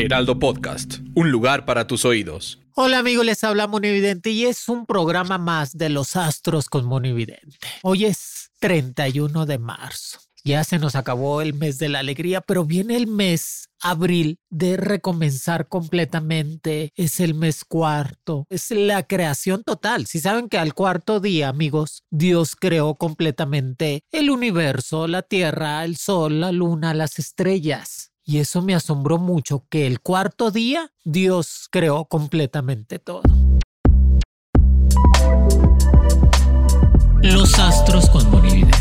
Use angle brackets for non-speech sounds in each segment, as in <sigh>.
Heraldo Podcast, un lugar para tus oídos. Hola amigos, les habla Monividente y es un programa más de los astros con Monividente. Hoy es 31 de marzo. Ya se nos acabó el mes de la alegría, pero viene el mes abril de recomenzar completamente. Es el mes cuarto. Es la creación total. Si saben que al cuarto día, amigos, Dios creó completamente el universo, la tierra, el sol, la luna, las estrellas. Y eso me asombró mucho, que el cuarto día Dios creó completamente todo. Los astros con Monividente.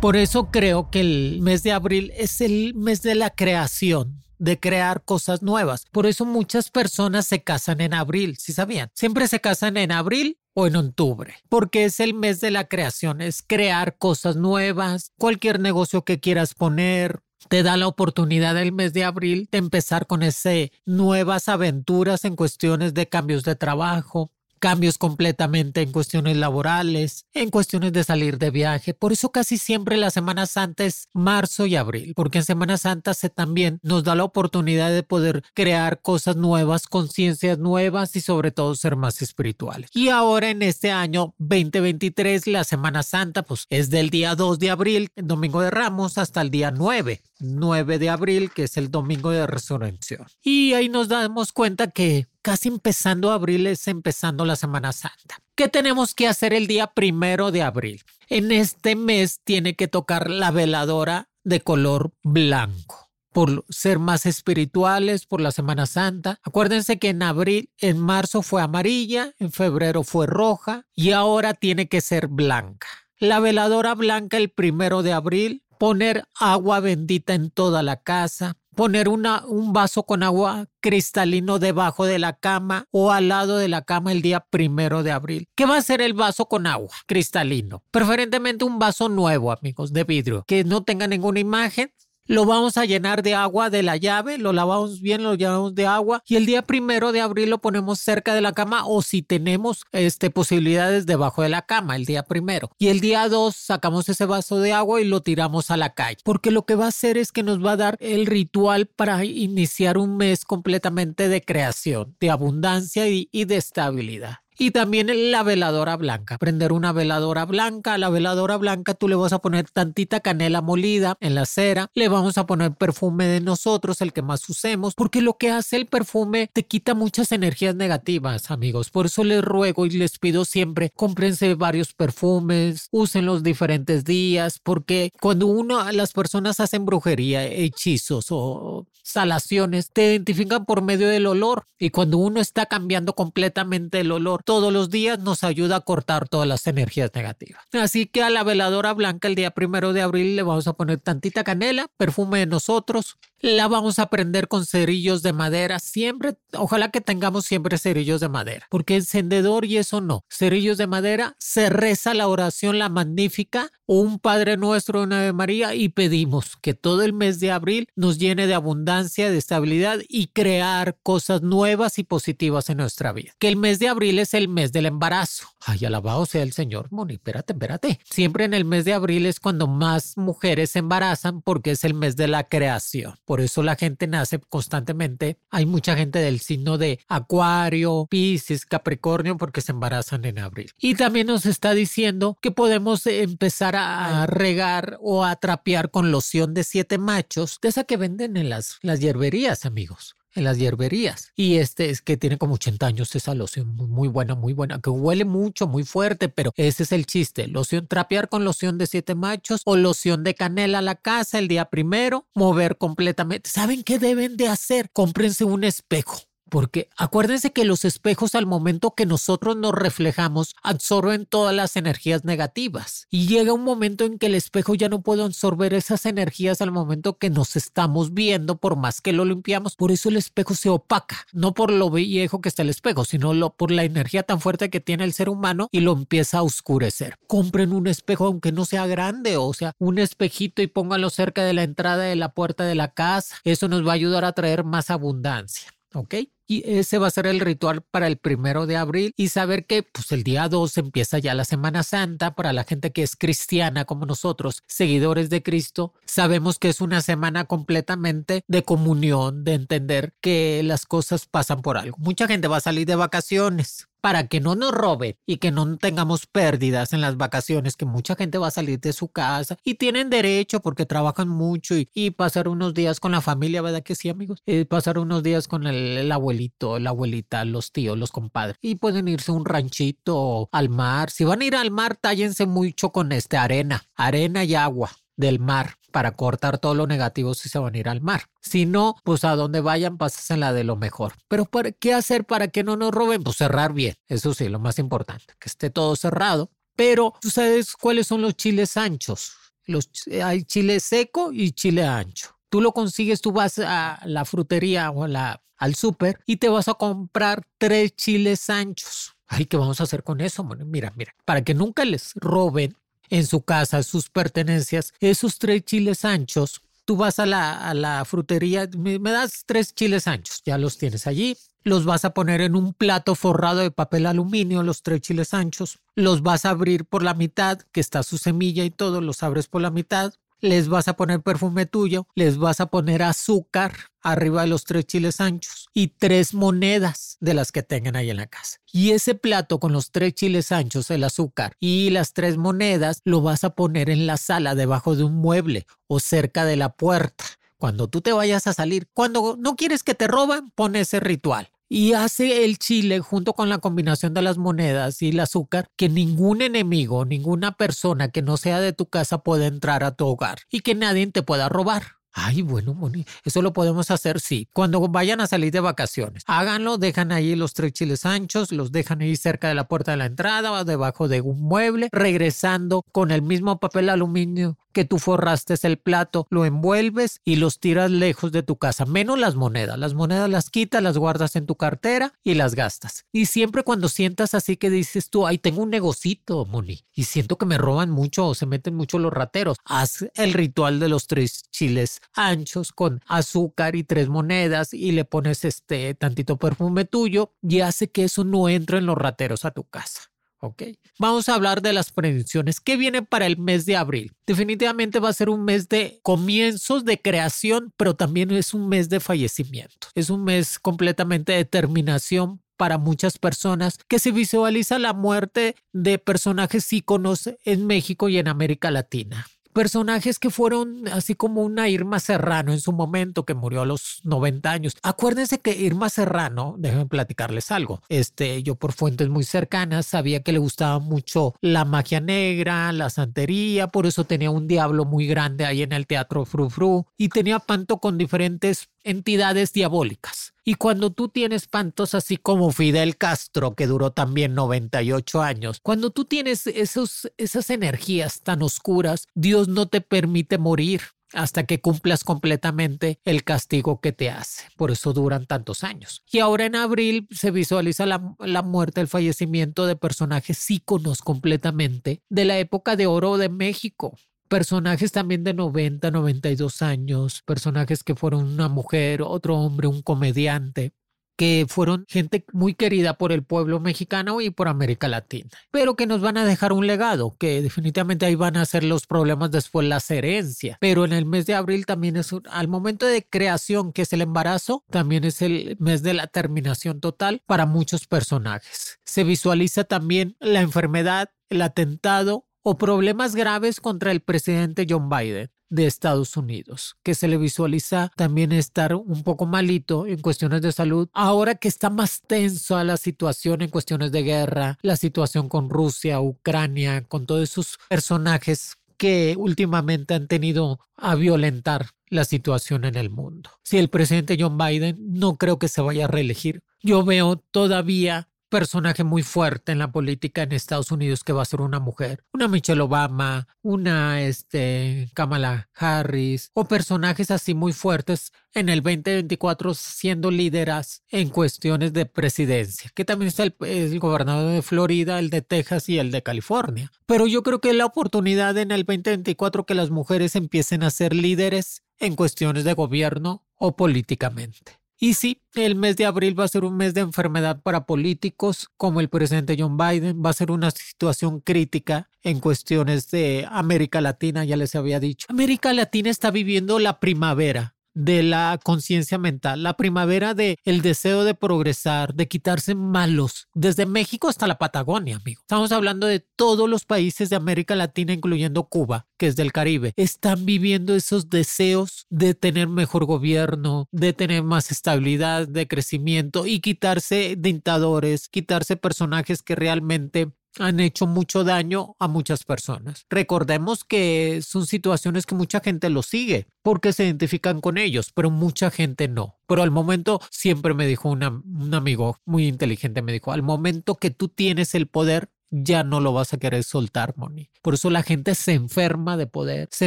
Por eso creo que el mes de abril es el mes de la creación, de crear cosas nuevas. Por eso muchas personas se casan en abril, si sabían. Siempre se casan en abril o en octubre, porque es el mes de la creación, es crear cosas nuevas, cualquier negocio que quieras poner, te da la oportunidad el mes de abril de empezar con ese nuevas aventuras en cuestiones de cambios de trabajo, cambios completamente en cuestiones laborales, en cuestiones de salir de viaje. Por eso casi siempre la Semana Santa es marzo y abril, porque en Semana Santa se también nos da la oportunidad de poder crear cosas nuevas, conciencias nuevas y sobre todo ser más espirituales. Y ahora en este año 2023, la Semana Santa, pues es del día 2 de abril, domingo de Ramos, hasta el día 9. 9 de abril, que es el domingo de resurrección. Y ahí nos damos cuenta que casi empezando abril es empezando la Semana Santa. ¿Qué tenemos que hacer el día primero de abril? En este mes tiene que tocar la veladora de color blanco por ser más espirituales, por la Semana Santa. Acuérdense que en abril, en marzo fue amarilla, en febrero fue roja y ahora tiene que ser blanca. La veladora blanca el primero de abril poner agua bendita en toda la casa, poner una, un vaso con agua cristalino debajo de la cama o al lado de la cama el día primero de abril. ¿Qué va a ser el vaso con agua cristalino? Preferentemente un vaso nuevo, amigos, de vidrio, que no tenga ninguna imagen, lo vamos a llenar de agua de la llave, lo lavamos bien, lo llenamos de agua y el día primero de abril lo ponemos cerca de la cama o si tenemos este, posibilidades debajo de la cama el día primero. Y el día dos sacamos ese vaso de agua y lo tiramos a la calle. Porque lo que va a hacer es que nos va a dar el ritual para iniciar un mes completamente de creación, de abundancia y, y de estabilidad. Y también la veladora blanca. Prender una veladora blanca. A la veladora blanca tú le vas a poner tantita canela molida en la cera. Le vamos a poner perfume de nosotros, el que más usemos. Porque lo que hace el perfume te quita muchas energías negativas, amigos. Por eso les ruego y les pido siempre, cómprense varios perfumes, usen los diferentes días. Porque cuando uno, las personas hacen brujería, hechizos o salaciones, te identifican por medio del olor. Y cuando uno está cambiando completamente el olor, todos los días nos ayuda a cortar todas las energías negativas. Así que a la veladora blanca el día primero de abril le vamos a poner tantita canela, perfume de nosotros, la vamos a prender con cerillos de madera. Siempre, ojalá que tengamos siempre cerillos de madera, porque encendedor y eso no. Cerillos de madera, se reza la oración, la magnífica, un Padre Nuestro, una Ave María, y pedimos que todo el mes de abril nos llene de abundancia, de estabilidad y crear cosas nuevas y positivas en nuestra vida. Que el mes de abril es el mes del embarazo. Ay, alabado sea el Señor. Moni, espérate, espérate. Siempre en el mes de abril es cuando más mujeres se embarazan porque es el mes de la creación. Por eso la gente nace constantemente. Hay mucha gente del signo de Acuario, Pisces, Capricornio porque se embarazan en abril. Y también nos está diciendo que podemos empezar a regar o a trapear con loción de siete machos, de esa que venden en las, las hierberías, amigos en las hierberías. Y este es que tiene como 80 años esa loción, muy buena, muy buena, que huele mucho, muy fuerte, pero ese es el chiste. Loción trapear con loción de siete machos o loción de canela a la casa el día primero, mover completamente. ¿Saben qué deben de hacer? Cómprense un espejo porque acuérdense que los espejos al momento que nosotros nos reflejamos absorben todas las energías negativas y llega un momento en que el espejo ya no puede absorber esas energías al momento que nos estamos viendo por más que lo limpiamos, por eso el espejo se opaca, no por lo viejo que está el espejo, sino lo, por la energía tan fuerte que tiene el ser humano y lo empieza a oscurecer. Compren un espejo aunque no sea grande, o sea, un espejito y pónganlo cerca de la entrada de la puerta de la casa. Eso nos va a ayudar a traer más abundancia. ¿Ok? Y ese va a ser el ritual para el primero de abril y saber que pues el día 2 empieza ya la Semana Santa para la gente que es cristiana como nosotros, seguidores de Cristo. Sabemos que es una semana completamente de comunión, de entender que las cosas pasan por algo. Mucha gente va a salir de vacaciones para que no nos roben y que no tengamos pérdidas en las vacaciones, que mucha gente va a salir de su casa y tienen derecho porque trabajan mucho y, pasar unos días con la familia, ¿verdad que sí, amigos? Eh, pasar unos días con el, el abuelo la abuelita, los tíos, los compadres. Y pueden irse a un ranchito al mar. Si van a ir al mar, tállense mucho con este arena, arena y agua del mar para cortar todo lo negativo si se van a ir al mar. Si no, pues a donde vayan, pasen la de lo mejor. Pero ¿qué hacer para que no nos roben? Pues cerrar bien. Eso sí, lo más importante, que esté todo cerrado. Pero, ¿tú sabes cuáles son los chiles anchos? Los, hay chile seco y chile ancho. Tú lo consigues, tú vas a la frutería o al súper y te vas a comprar tres chiles anchos. Ay, ¿qué vamos a hacer con eso? Mira, mira, para que nunca les roben en su casa sus pertenencias, esos tres chiles anchos, tú vas a la, a la frutería, me, me das tres chiles anchos, ya los tienes allí, los vas a poner en un plato forrado de papel aluminio, los tres chiles anchos, los vas a abrir por la mitad, que está su semilla y todo, los abres por la mitad, les vas a poner perfume tuyo, les vas a poner azúcar arriba de los tres chiles anchos y tres monedas de las que tengan ahí en la casa. Y ese plato con los tres chiles anchos, el azúcar y las tres monedas lo vas a poner en la sala debajo de un mueble o cerca de la puerta. Cuando tú te vayas a salir, cuando no quieres que te roban, pon ese ritual y hace el chile junto con la combinación de las monedas y el azúcar que ningún enemigo, ninguna persona que no sea de tu casa pueda entrar a tu hogar y que nadie te pueda robar. Ay, bueno, Moni, eso lo podemos hacer, sí. Cuando vayan a salir de vacaciones, háganlo, dejan ahí los tres chiles anchos, los dejan ahí cerca de la puerta de la entrada o debajo de un mueble, regresando con el mismo papel aluminio que tú forraste el plato, lo envuelves y los tiras lejos de tu casa, menos las monedas. Las monedas las quitas, las guardas en tu cartera y las gastas. Y siempre cuando sientas así que dices tú, ay, tengo un negocito, Moni, y siento que me roban mucho o se meten mucho los rateros, haz el ritual de los tres chiles anchos con azúcar y tres monedas y le pones este tantito perfume tuyo y hace que eso no entre en los rateros a tu casa. ¿ok? Vamos a hablar de las predicciones. ¿Qué viene para el mes de abril? Definitivamente va a ser un mes de comienzos de creación, pero también es un mes de fallecimiento. Es un mes completamente de terminación para muchas personas que se visualiza la muerte de personajes íconos en México y en América Latina personajes que fueron así como una Irma Serrano en su momento, que murió a los 90 años. Acuérdense que Irma Serrano, déjenme platicarles algo, este, yo por fuentes muy cercanas sabía que le gustaba mucho la magia negra, la santería, por eso tenía un diablo muy grande ahí en el teatro Fru Fru y tenía panto con diferentes entidades diabólicas. Y cuando tú tienes pantos así como Fidel Castro, que duró también 98 años, cuando tú tienes esos, esas energías tan oscuras, Dios no te permite morir hasta que cumplas completamente el castigo que te hace. Por eso duran tantos años. Y ahora en abril se visualiza la, la, muerte, el fallecimiento de personajes íconos completamente de la época de oro de México personajes también de 90, 92 años, personajes que fueron una mujer, otro hombre, un comediante que fueron gente muy querida por el pueblo mexicano y por América Latina, pero que nos van a dejar un legado, que definitivamente ahí van a ser los problemas después las herencias. Pero en el mes de abril también es al momento de creación, que es el embarazo, también es el mes de la terminación total para muchos personajes. Se visualiza también la enfermedad, el atentado o problemas graves contra el presidente John Biden de Estados Unidos, que se le visualiza también estar un poco malito en cuestiones de salud, ahora que está más tenso la situación en cuestiones de guerra, la situación con Rusia, Ucrania, con todos esos personajes que últimamente han tenido a violentar la situación en el mundo. Si el presidente John Biden no creo que se vaya a reelegir, yo veo todavía personaje muy fuerte en la política en Estados Unidos que va a ser una mujer, una Michelle Obama, una este, Kamala Harris o personajes así muy fuertes en el 2024 siendo líderes en cuestiones de presidencia, que también está el, el, gobernador de Florida, el de Texas y el de California. Pero yo creo que la oportunidad en el 2024 que las mujeres empiecen a ser líderes en cuestiones de gobierno o políticamente. Y sí, el mes de abril va a ser un mes de enfermedad para políticos como el presidente John Biden. Va a ser una situación crítica en cuestiones de América Latina, ya les había dicho. América Latina está viviendo la primavera de la conciencia mental, la primavera de el deseo de progresar, de quitarse malos, desde México hasta la Patagonia, amigo. Estamos hablando de todos los países de América Latina, incluyendo Cuba, que es del Caribe. Están viviendo esos deseos de tener mejor gobierno, de tener más estabilidad, de crecimiento y quitarse dictadores, quitarse personajes que realmente han hecho mucho daño a muchas personas. Recordemos que son situaciones que mucha gente los sigue porque se identifican con ellos, pero mucha gente no. Pero al momento, siempre me dijo un amigo muy inteligente, me dijo, al momento que tú tienes el poder, ya no lo vas a querer soltar, Moni. Por eso la gente se enferma de poder, se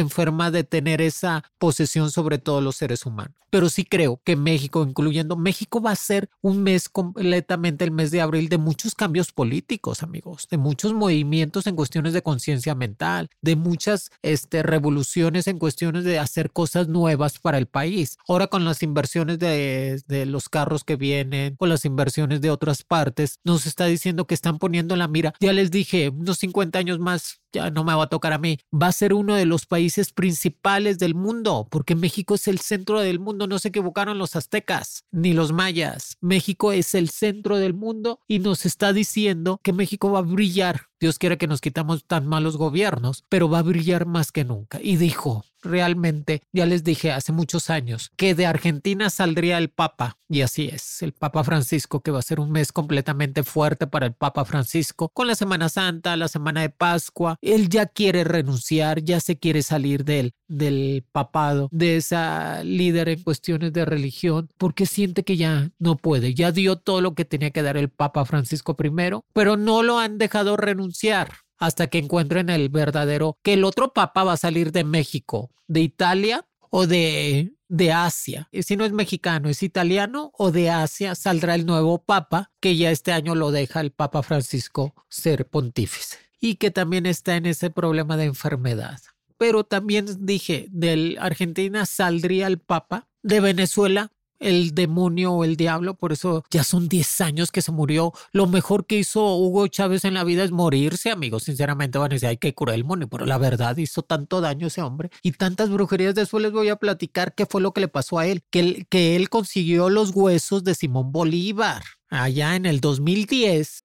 enferma de tener esa posesión sobre todos los seres humanos. Pero sí creo que México, incluyendo México, va a ser un mes completamente el mes de abril de muchos cambios políticos, amigos, de muchos movimientos en cuestiones de conciencia mental, de muchas este, revoluciones en cuestiones de hacer cosas nuevas para el país. Ahora con las inversiones de, de los carros que vienen, con las inversiones de otras partes, nos está diciendo que están poniendo la mira. Les dije, unos 50 años más ya no me va a tocar a mí, va a ser uno de los países principales del mundo, porque México es el centro del mundo, no se equivocaron los aztecas ni los mayas. México es el centro del mundo y nos está diciendo que México va a brillar. Dios quiere que nos quitamos tan malos gobiernos, pero va a brillar más que nunca. Y dijo, realmente, ya les dije hace muchos años, que de Argentina saldría el Papa, y así es, el Papa Francisco, que va a ser un mes completamente fuerte para el Papa Francisco, con la Semana Santa, la Semana de Pascua, él ya quiere renunciar, ya se quiere salir del, del papado, de esa líder en cuestiones de religión, porque siente que ya no puede, ya dio todo lo que tenía que dar el Papa Francisco I, pero no lo han dejado renunciar hasta que encuentren el verdadero, que el otro papa va a salir de México, de Italia o de, de Asia. Si no es mexicano, es italiano o de Asia, saldrá el nuevo papa, que ya este año lo deja el Papa Francisco ser pontífice y que también está en ese problema de enfermedad. Pero también dije, de Argentina saldría el Papa, de Venezuela el demonio o el diablo, por eso ya son 10 años que se murió. Lo mejor que hizo Hugo Chávez en la vida es morirse, amigos. Sinceramente van a decir, hay que curar el demonio, pero la verdad hizo tanto daño ese hombre y tantas brujerías. Después les voy a platicar qué fue lo que le pasó a él, que, que él consiguió los huesos de Simón Bolívar allá en el 2010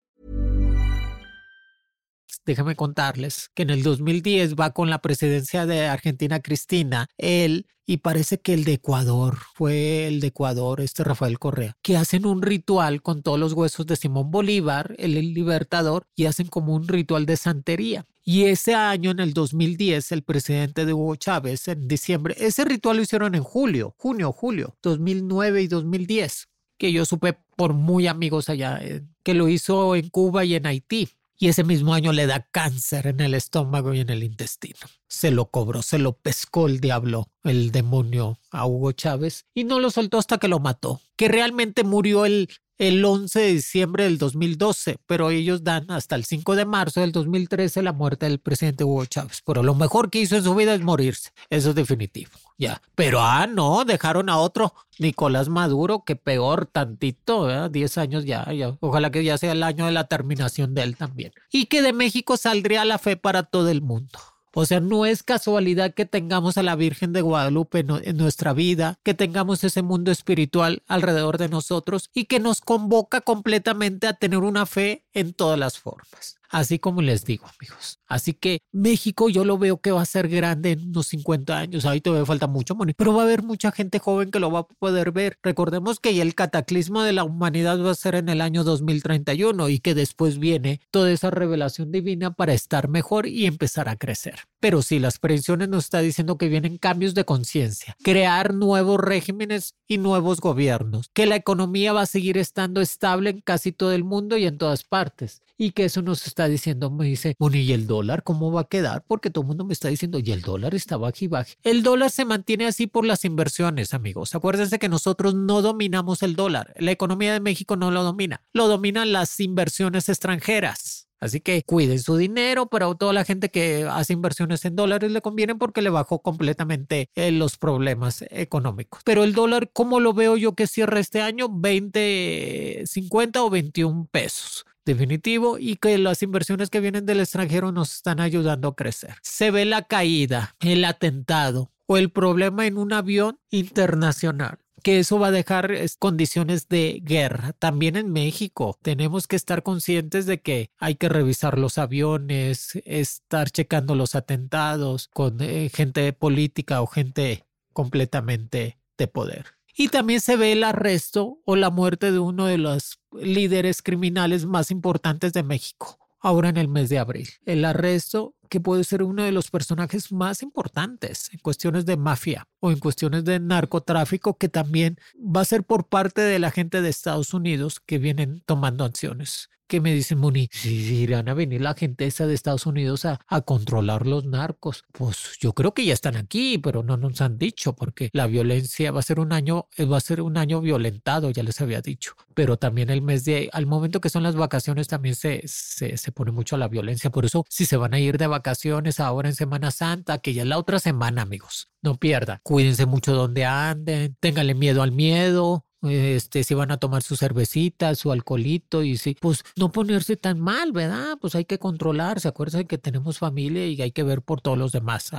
Déjame contarles que en el 2010 va con la presidencia de Argentina Cristina, él y parece que el de Ecuador, fue el de Ecuador, este Rafael Correa, que hacen un ritual con todos los huesos de Simón Bolívar, el libertador, y hacen como un ritual de santería. Y ese año, en el 2010, el presidente de Hugo Chávez, en diciembre, ese ritual lo hicieron en julio, junio, julio, 2009 y 2010, que yo supe por muy amigos allá, eh, que lo hizo en Cuba y en Haití. Y ese mismo año le da cáncer en el estómago y en el intestino. Se lo cobró, se lo pescó el diablo, el demonio a Hugo Chávez y no lo soltó hasta que lo mató, que realmente murió el el 11 de diciembre del 2012, pero ellos dan hasta el 5 de marzo del 2013 la muerte del presidente Hugo Chávez. Pero lo mejor que hizo en su vida es morirse. Eso es definitivo. Ya. Pero ah, no, dejaron a otro, Nicolás Maduro, que peor tantito, 10 años ya, ya. Ojalá que ya sea el año de la terminación de él también. Y que de México saldría la fe para todo el mundo. O sea, no es casualidad que tengamos a la Virgen de Guadalupe en nuestra vida, que tengamos ese mundo espiritual alrededor de nosotros y que nos convoca completamente a tener una fe en todas las formas. Así como les digo, amigos. Así que México yo lo veo que va a ser grande en unos 50 años. Ahí todavía falta mucho, pero va a haber mucha gente joven que lo va a poder ver. Recordemos que el cataclismo de la humanidad va a ser en el año 2031 y que después viene toda esa revelación divina para estar mejor y empezar a crecer. Pero sí, las previsiones nos está diciendo que vienen cambios de conciencia, crear nuevos regímenes y nuevos gobiernos, que la economía va a seguir estando estable en casi todo el mundo y en todas partes. Y que eso nos está diciendo, me dice, bueno, ¿y el dólar cómo va a quedar? Porque todo el mundo me está diciendo, y el dólar está bajo y bajo. El dólar se mantiene así por las inversiones, amigos. Acuérdense que nosotros no dominamos el dólar. La economía de México no lo domina. Lo dominan las inversiones extranjeras. Así que cuiden su dinero, pero a toda la gente que hace inversiones en dólares le conviene porque le bajó completamente eh, los problemas económicos. Pero el dólar, ¿cómo lo veo yo que cierra este año? 20, 50 o 21 pesos definitivo y que las inversiones que vienen del extranjero nos están ayudando a crecer. Se ve la caída, el atentado o el problema en un avión internacional que eso va a dejar condiciones de guerra. También en México tenemos que estar conscientes de que hay que revisar los aviones, estar checando los atentados con eh, gente política o gente completamente de poder. Y también se ve el arresto o la muerte de uno de los líderes criminales más importantes de México, ahora en el mes de abril. El arresto que puede ser uno de los personajes más importantes en cuestiones de mafia o en cuestiones de narcotráfico, que también va a ser por parte de la gente de Estados Unidos que vienen tomando acciones que me dicen, Moni, si irán a venir la gente esa de Estados Unidos a, a, controlar los narcos. Pues yo creo que ya están aquí, pero no nos han dicho, porque la violencia va a ser un año, eh, va a ser un año violentado, ya les había dicho. Pero también el mes de, al momento que son las vacaciones, también se, se, se pone mucho la violencia. Por eso, si se van a ir de vacaciones ahora en Semana Santa, que ya es la otra semana, amigos, no pierdan. Cuídense mucho donde anden, ténganle miedo al miedo, este, si van a tomar su cervecita, su alcoholito y si, pues no ponerse tan mal, ¿verdad? Pues hay que controlarse, acuérdense que tenemos familia y hay que ver por todos los demás,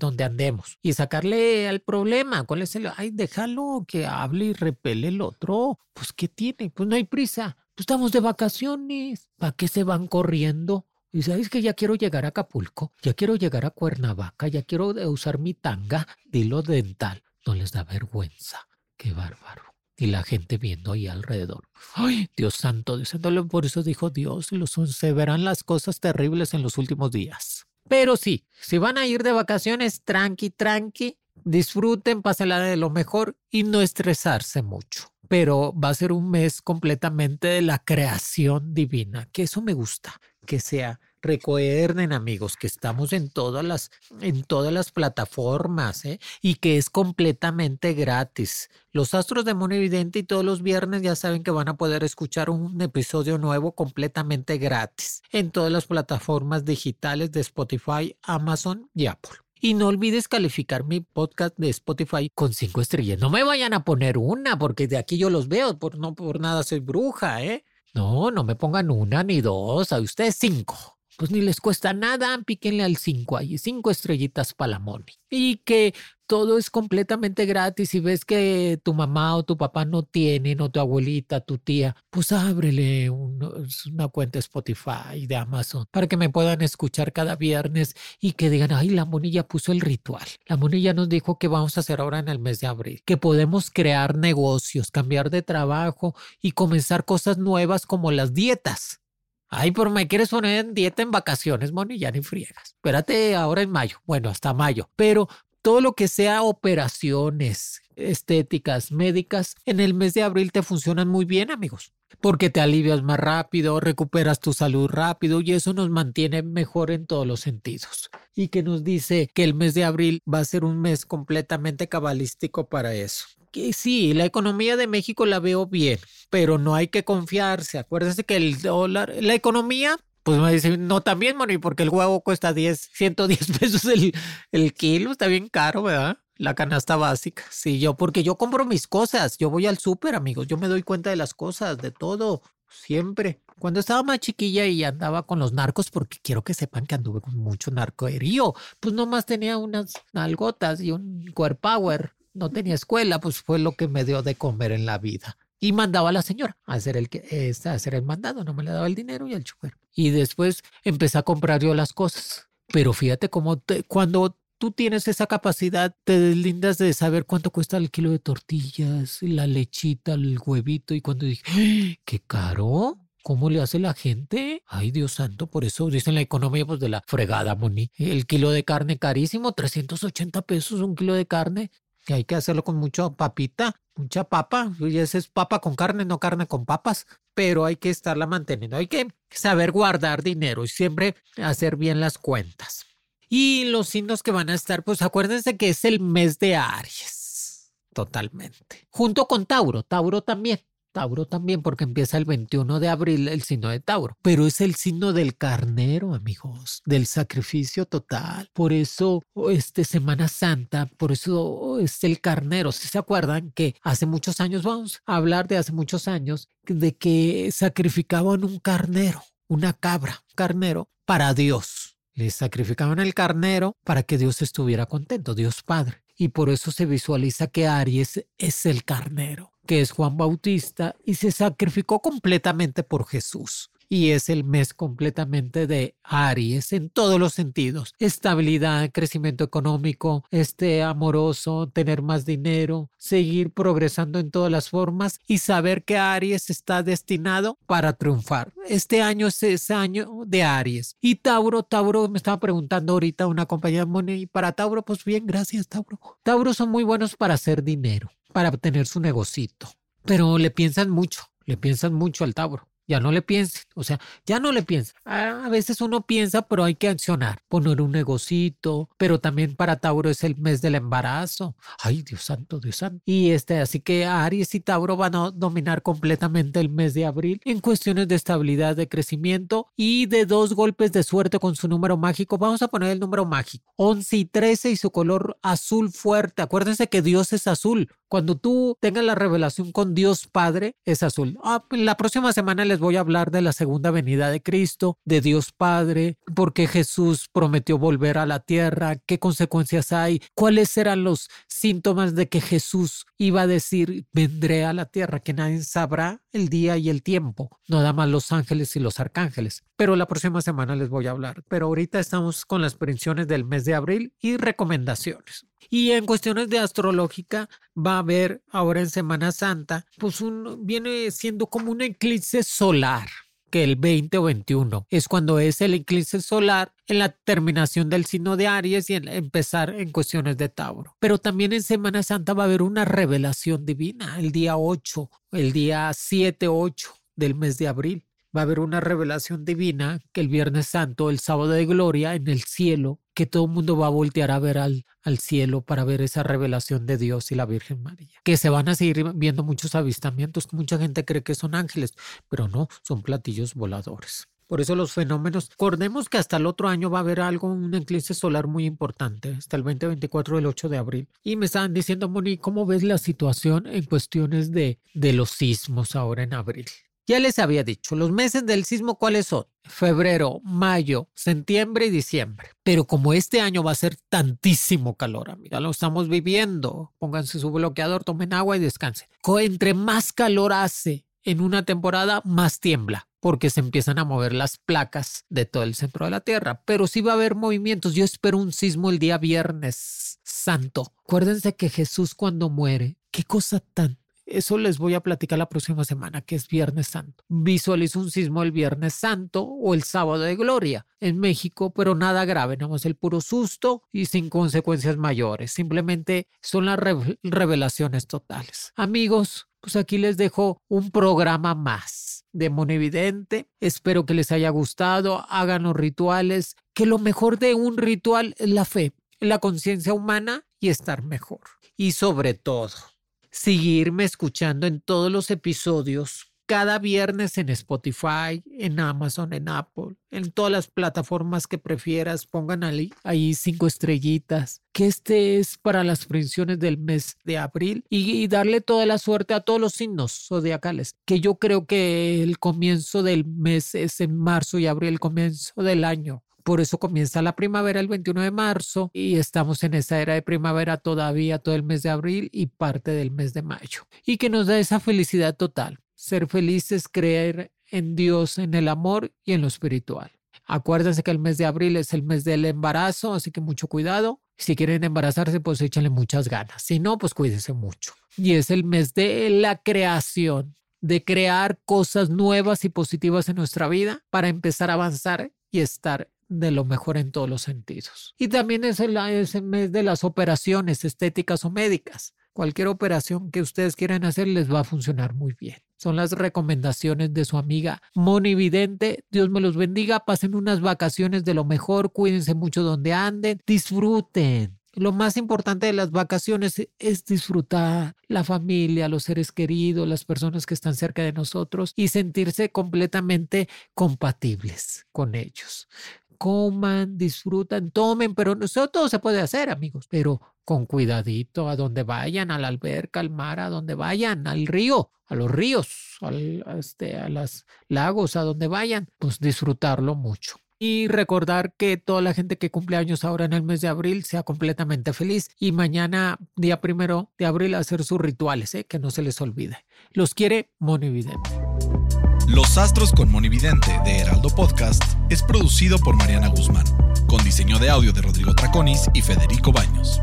donde andemos y sacarle al problema, ¿cuál es el? Ay, déjalo que hable y repele el otro, pues ¿qué tiene? Pues no hay prisa, pues estamos de vacaciones, ¿para qué se van corriendo? Y sabes que ya quiero llegar a Acapulco, ya quiero llegar a Cuernavaca, ya quiero usar mi tanga, dilo dental. No les da vergüenza. Qué bárbaro y la gente viendo ahí alrededor. Ay, Dios santo, santo, por eso dijo Dios, los, se verán las cosas terribles en los últimos días. Pero sí, si van a ir de vacaciones, tranqui, tranqui, disfruten, pásenla de lo mejor y no estresarse mucho. Pero va a ser un mes completamente de la creación divina, que eso me gusta, que sea Recuerden, amigos, que estamos en todas las, en todas las plataformas ¿eh? y que es completamente gratis. Los Astros de Mono Evidente y todos los viernes ya saben que van a poder escuchar un episodio nuevo completamente gratis en todas las plataformas digitales de Spotify, Amazon y Apple. Y no olvides calificar mi podcast de Spotify con cinco estrellas. No me vayan a poner una, porque de aquí yo los veo, por, no por nada soy bruja, ¿eh? No, no me pongan una ni dos, a ustedes cinco pues ni les cuesta nada, píquenle al 5 ahí, 5 estrellitas para la Moni. Y que todo es completamente gratis. Si ves que tu mamá o tu papá no tienen, o tu abuelita, tu tía, pues ábrele una cuenta Spotify de Amazon para que me puedan escuchar cada viernes y que digan, ay, la monilla puso el ritual. La monilla nos dijo que vamos a hacer ahora en el mes de abril, que podemos crear negocios, cambiar de trabajo y comenzar cosas nuevas como las dietas. Ay, pero me quieres poner en dieta en vacaciones, Moni, ya ni friegas. Espérate ahora en mayo. Bueno, hasta mayo. Pero todo lo que sea operaciones estéticas, médicas, en el mes de abril te funcionan muy bien, amigos. porque te alivias más rápido, recuperas tu salud rápido y eso nos mantiene mejor en todos los sentidos. Y que nos dice que el mes de abril va a ser un mes completamente cabalístico para eso. Sí, la economía de México la veo bien, pero no hay que confiarse. Acuérdense que el dólar, la economía pues me dice, no, también, Moni, porque el huevo cuesta 10, 110 <laughs> pesos el, el kilo, está bien caro, ¿verdad? La canasta básica. Sí, yo, porque yo compro mis cosas. Yo voy al súper, amigos. Yo me doy cuenta de las cosas, de todo. Siempre. Cuando estaba más chiquilla y andaba con los narcos, porque quiero que sepan que anduve con mucho narcoerío, pues nomás tenía unas nalgotas y un core power. No tenía escuela, pues fue lo que me dio de comer en la vida. Y mandaba a la señora a hacer el, que, a hacer el mandado. No me le daba el dinero y el chofer. Y después empecé a comprar yo las cosas. Pero fíjate cómo cuando tú tienes esa capacidad, te deslindas de saber cuánto cuesta el kilo de tortillas, la lechita, el huevito. Y cuando dije, ¡Ah! ¡qué caro! ¿Cómo le hace la gente? Ay, Dios santo, por eso dicen la economía pues de la fregada, Moni. El kilo de carne carísimo, 380 pesos un kilo de carne. Y hay que hacerlo con mucha papita, mucha papa. Y ese es papa con carne, no carne con papas. Pero hay que estarla manteniendo. Hay que saber guardar dinero y siempre hacer bien las cuentas. Y los signos que van a estar, pues acuérdense que es el mes de Aries. Totalmente. Junto con Tauro. Tauro también. Tauro también, porque empieza el 21 de abril el signo de Tauro. Pero es el signo del carnero, amigos, del sacrificio total. Por eso, este Semana Santa, por eso es el carnero. Si se acuerdan que hace muchos años, vamos a hablar de hace muchos años, de que sacrificaban un carnero, una cabra, carnero, para Dios le sacrificaban el carnero para que Dios estuviera contento, Dios Padre. Y por eso se visualiza que Aries es el carnero, que es Juan Bautista, y se sacrificó completamente por Jesús y es el mes completamente de Aries en todos los sentidos. Estabilidad, crecimiento económico, este amoroso, tener más dinero, seguir progresando en todas las formas y saber que Aries está destinado para triunfar. Este año es ese año de Aries. Y Tauro, Tauro, me estaba preguntando ahorita una compañía de y para Tauro, pues bien, gracias Tauro. Tauro son muy buenos para hacer dinero, para obtener su negocito, pero le piensan mucho, le piensan mucho al Tauro ya no le piensen, o sea, ya no le piensen. Ah, a veces uno piensa, pero hay que accionar, poner un negocito, pero también para Tauro es el mes del embarazo. Ay, Dios santo, Dios santo. Y este, así que Aries y Tauro van a dominar completamente el mes de abril en cuestiones de estabilidad, de crecimiento y de dos golpes de suerte con su número mágico. Vamos a poner el número mágico, 11 y 13 y su color azul fuerte. Acuérdense que Dios es azul. Cuando tú tengas la revelación con Dios Padre, es azul. Ah, la próxima semana les voy a hablar de la segunda venida de Cristo, de Dios Padre, por qué Jesús prometió volver a la tierra, qué consecuencias hay, cuáles eran los síntomas de que Jesús iba a decir, vendré a la tierra, que nadie sabrá el día y el tiempo, nada más los ángeles y los arcángeles. Pero la próxima semana les voy a hablar. Pero ahorita estamos con las predicciones del mes de abril y recomendaciones. Y en cuestiones de astrológica va a haber ahora en Semana Santa, pues un, viene siendo como un eclipse solar que el 20 o 21 es cuando es el eclipse solar en la terminación del signo de Aries y en empezar en cuestiones de Tauro. Pero también en Semana Santa va a haber una revelación divina el día 8, el día 7, 8 del mes de abril va a haber una revelación divina que el Viernes Santo, el sábado de gloria en el cielo, que todo el mundo va a voltear a ver al, al cielo para ver esa revelación de Dios y la Virgen María. Que se van a seguir viendo muchos avistamientos, mucha gente cree que son ángeles, pero no, son platillos voladores. Por eso los fenómenos, acordemos que hasta el otro año va a haber algo, un eclipse solar muy importante, hasta el 2024 del 8 de abril. Y me estaban diciendo, Moni, ¿cómo ves la situación en cuestiones de, de los sismos ahora en abril? Ya les había dicho, los meses del sismo, ¿cuáles son? Febrero, mayo, septiembre y diciembre. Pero como este año va a ser tantísimo calor, amiga, lo estamos viviendo. Pónganse su bloqueador, tomen agua y descansen. Entre más calor hace en una temporada, más tiembla porque se empiezan a mover las placas de todo el centro de la Tierra. Pero sí va a haber movimientos. Yo espero un sismo el día viernes santo. Acuérdense que Jesús cuando muere, qué cosa tan eso les voy a platicar la próxima semana, que es Viernes Santo. Visualizo un sismo el Viernes Santo o el Sábado de Gloria en México, pero nada grave, nada más el puro susto y sin consecuencias mayores. Simplemente son las revelaciones totales. Amigos, Pues aquí les dejo un programa más de Monividente. Espero que les haya gustado. Hagan los rituales, que lo mejor de un ritual es la fe, la conciencia humana y estar mejor. Y sobre todo, seguirme escuchando en todos los episodios cada viernes en Spotify, en Amazon, en Apple, en todas las plataformas que prefieras, pongan ahí, ahí cinco estrellitas, que este es para las fricciones del mes de abril y, y, darle toda la suerte a todos los signos zodiacales, que yo creo que el comienzo del mes es en marzo y abril, el comienzo del año. Por eso comienza la primavera el 21 de marzo y estamos en esa era de primavera todavía todo el mes de abril y parte del mes de mayo. Y que nos da esa felicidad total. Ser felices, creer en Dios, en el amor y en lo espiritual. Acuérdense que el mes de abril es el mes del embarazo, así que mucho cuidado. Si quieren embarazarse, pues échenle muchas ganas. Si no, pues cuídense mucho. Y es el mes de la creación, de crear cosas nuevas y positivas en nuestra vida para empezar a avanzar y estar de lo mejor en todos los sentidos. Y también es el, es el mes de las operaciones estéticas o médicas. Cualquier operación que ustedes quieran hacer les va a funcionar muy bien. Son las recomendaciones de su amiga Moni Vidente. Dios me los bendiga. Pasen unas vacaciones de lo mejor. Cuídense mucho donde anden. Disfruten. Lo más importante de las vacaciones es disfrutar la familia, los seres queridos, las personas que están cerca de nosotros y sentirse completamente compatibles con ellos coman, disfrutan, tomen, pero eso todo se puede hacer, amigos, pero con cuidadito a donde vayan, a la alberca, al mar, a donde vayan, al río, a los ríos, al, este, a los lagos, a donde vayan, pues disfrutarlo mucho. Y recordar que toda la gente que cumple años ahora en el mes de abril sea completamente feliz y mañana, día primero de abril, hacer sus rituales, ¿eh? que no se les olvide. Los quiere Monividente. Los Astros con Monividente de Heraldo Podcast es producido por Mariana Guzmán, con diseño de audio de Rodrigo Traconis y Federico Baños.